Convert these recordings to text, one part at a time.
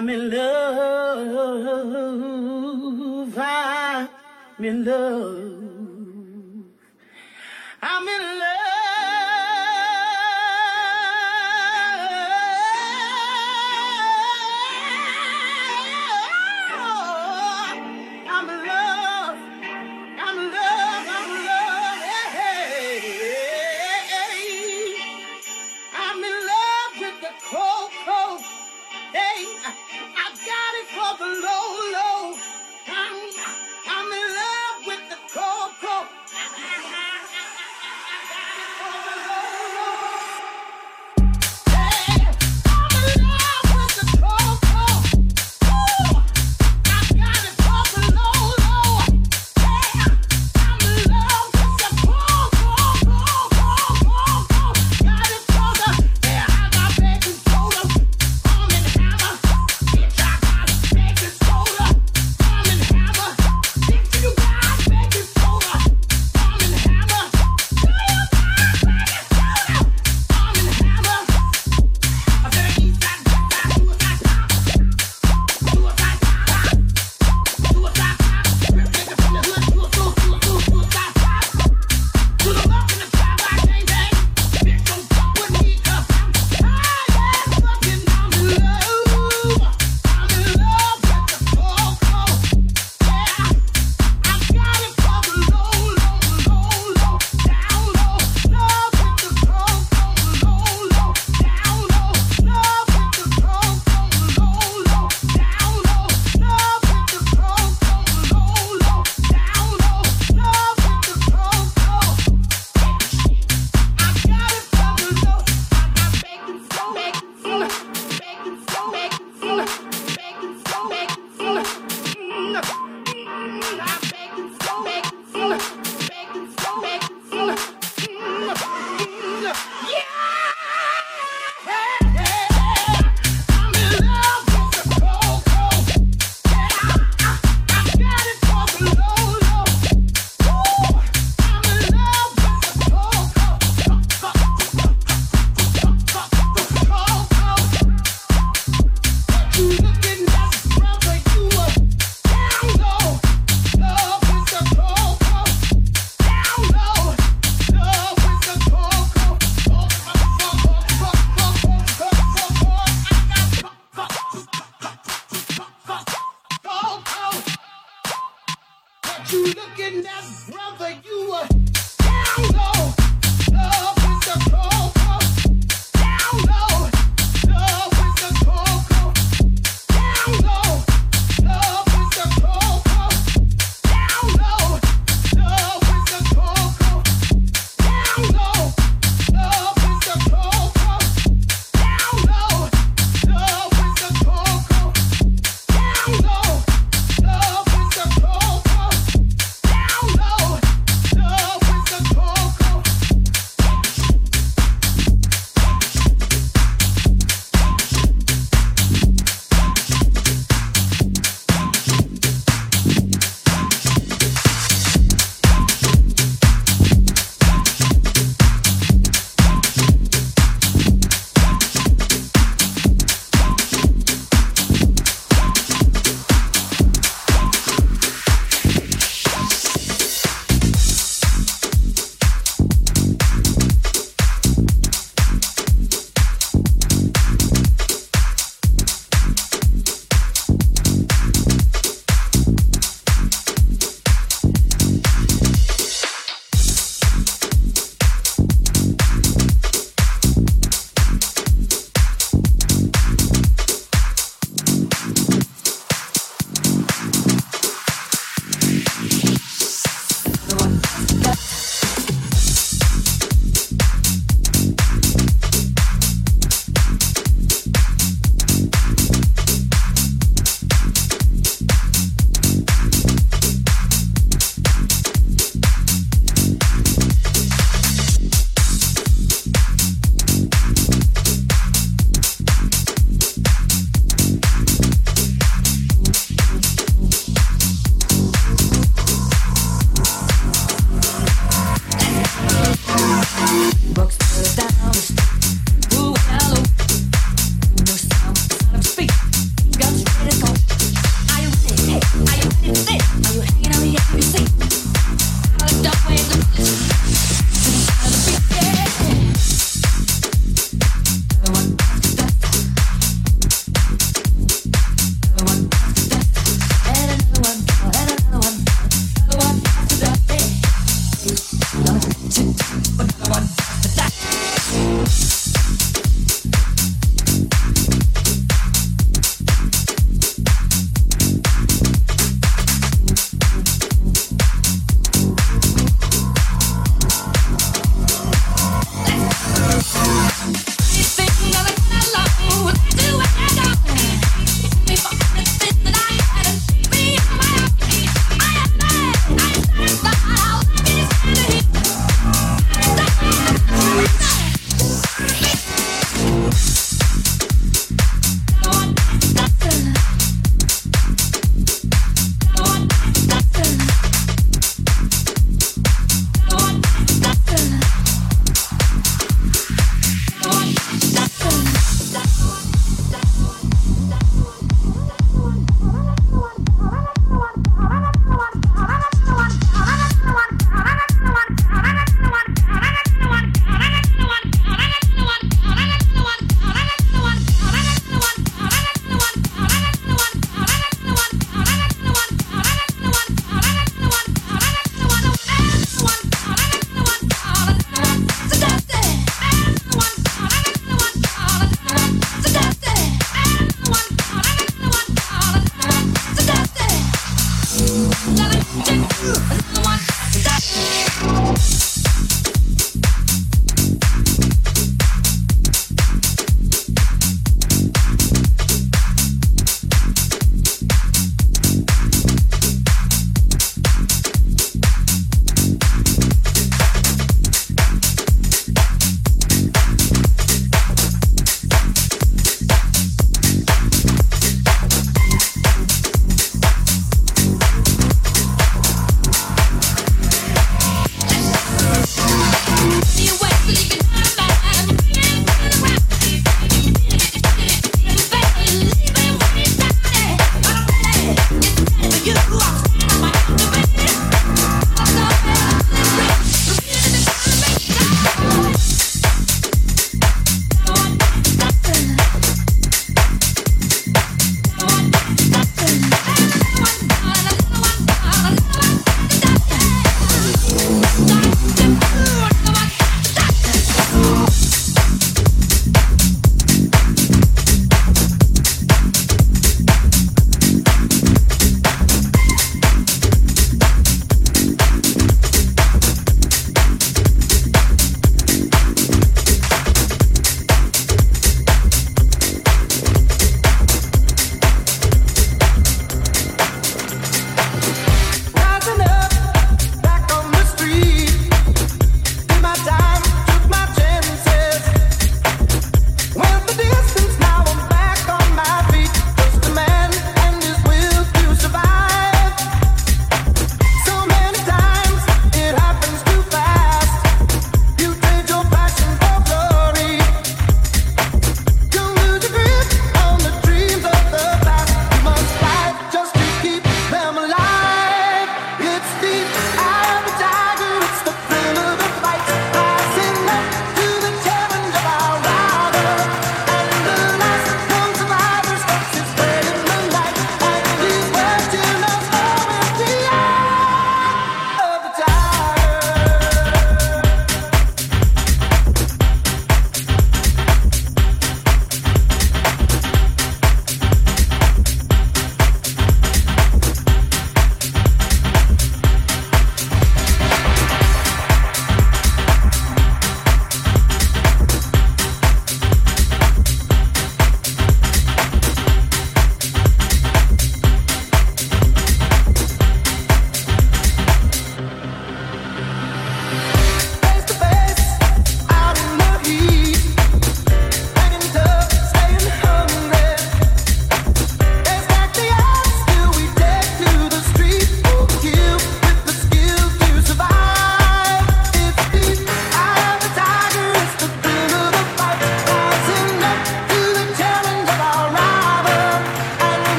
I'm in love. I'm in love.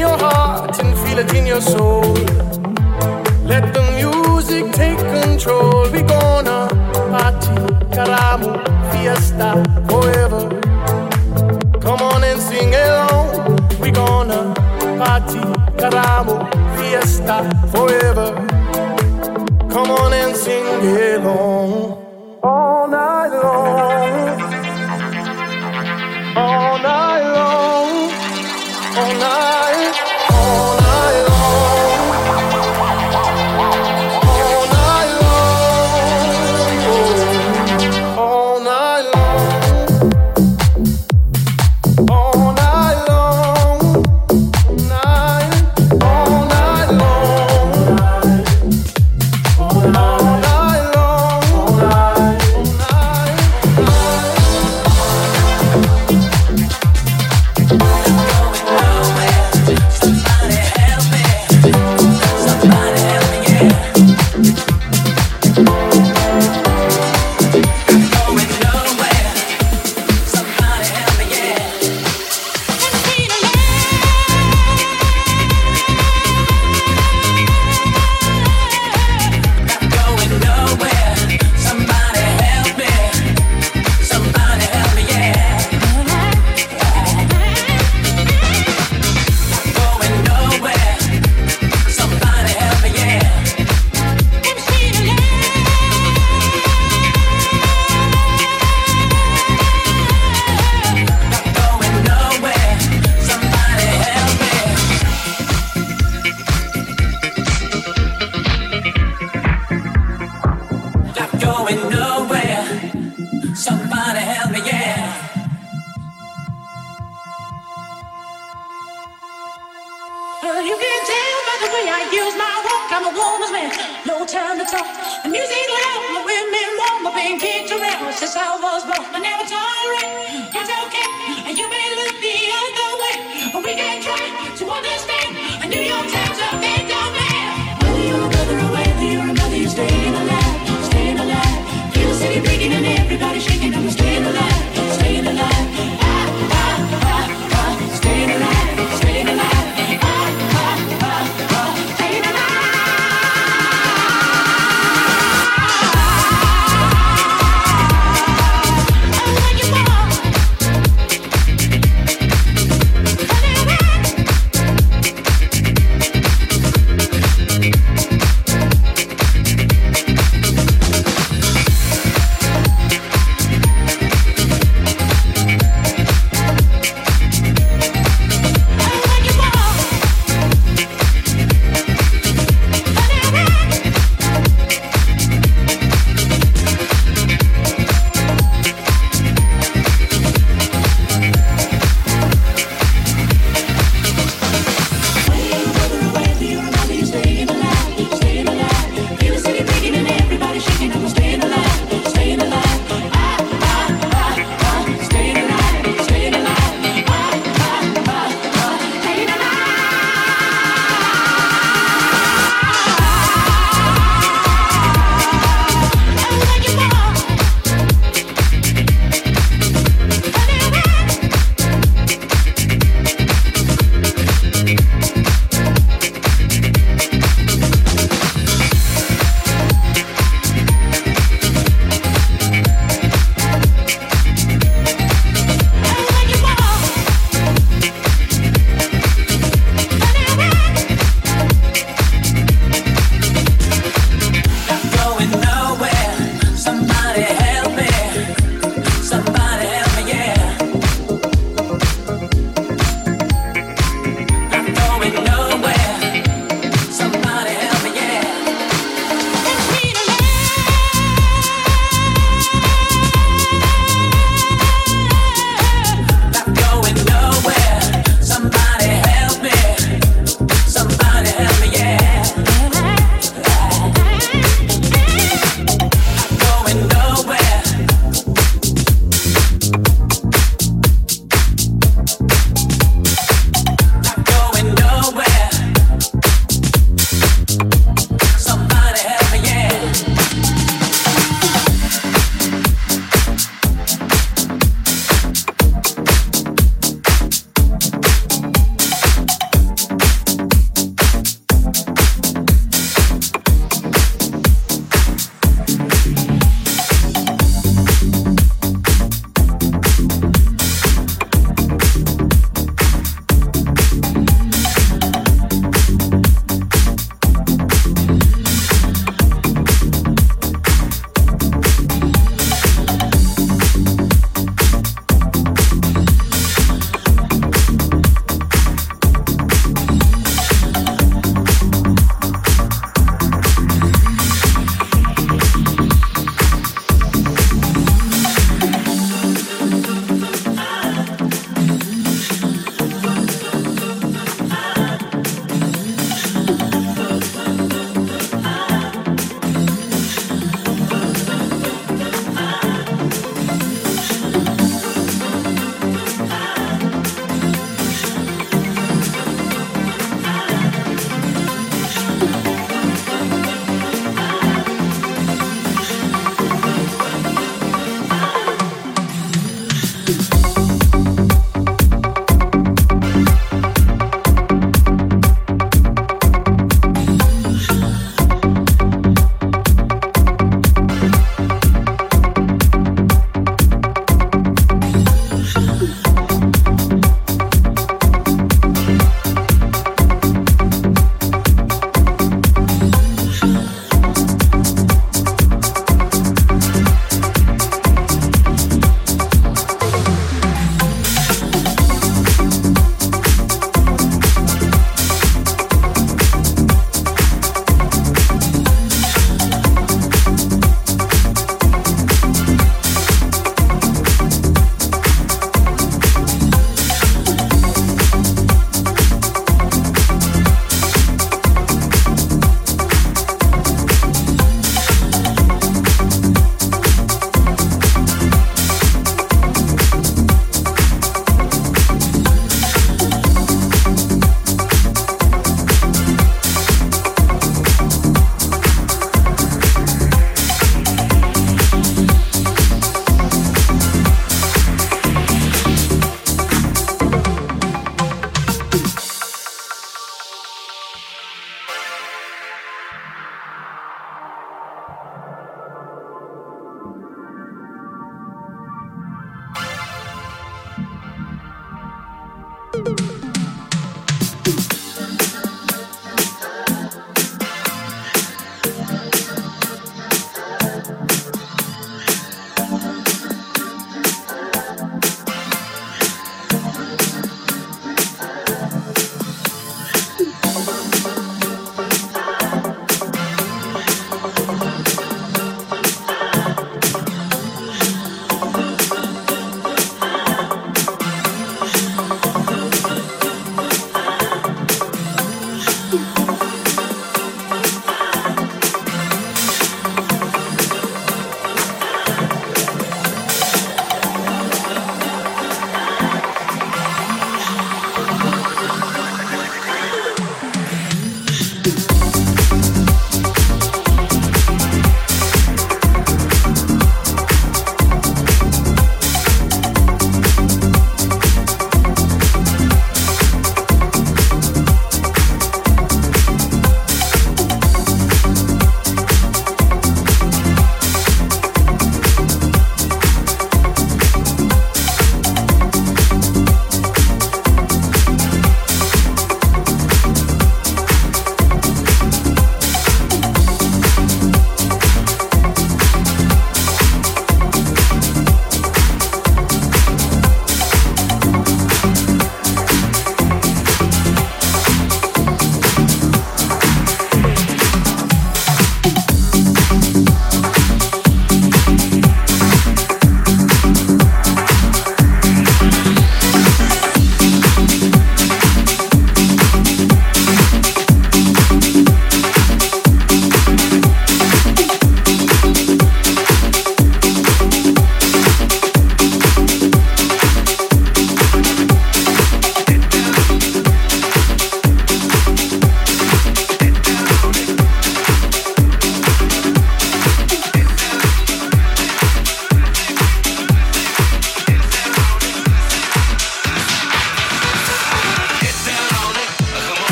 your heart and feel it in your soul. Let the music take control. We gonna party, caramo, fiesta forever. Come on and sing along. We gonna party, caramo, fiesta forever. Come on and sing along all night long.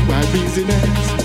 My business.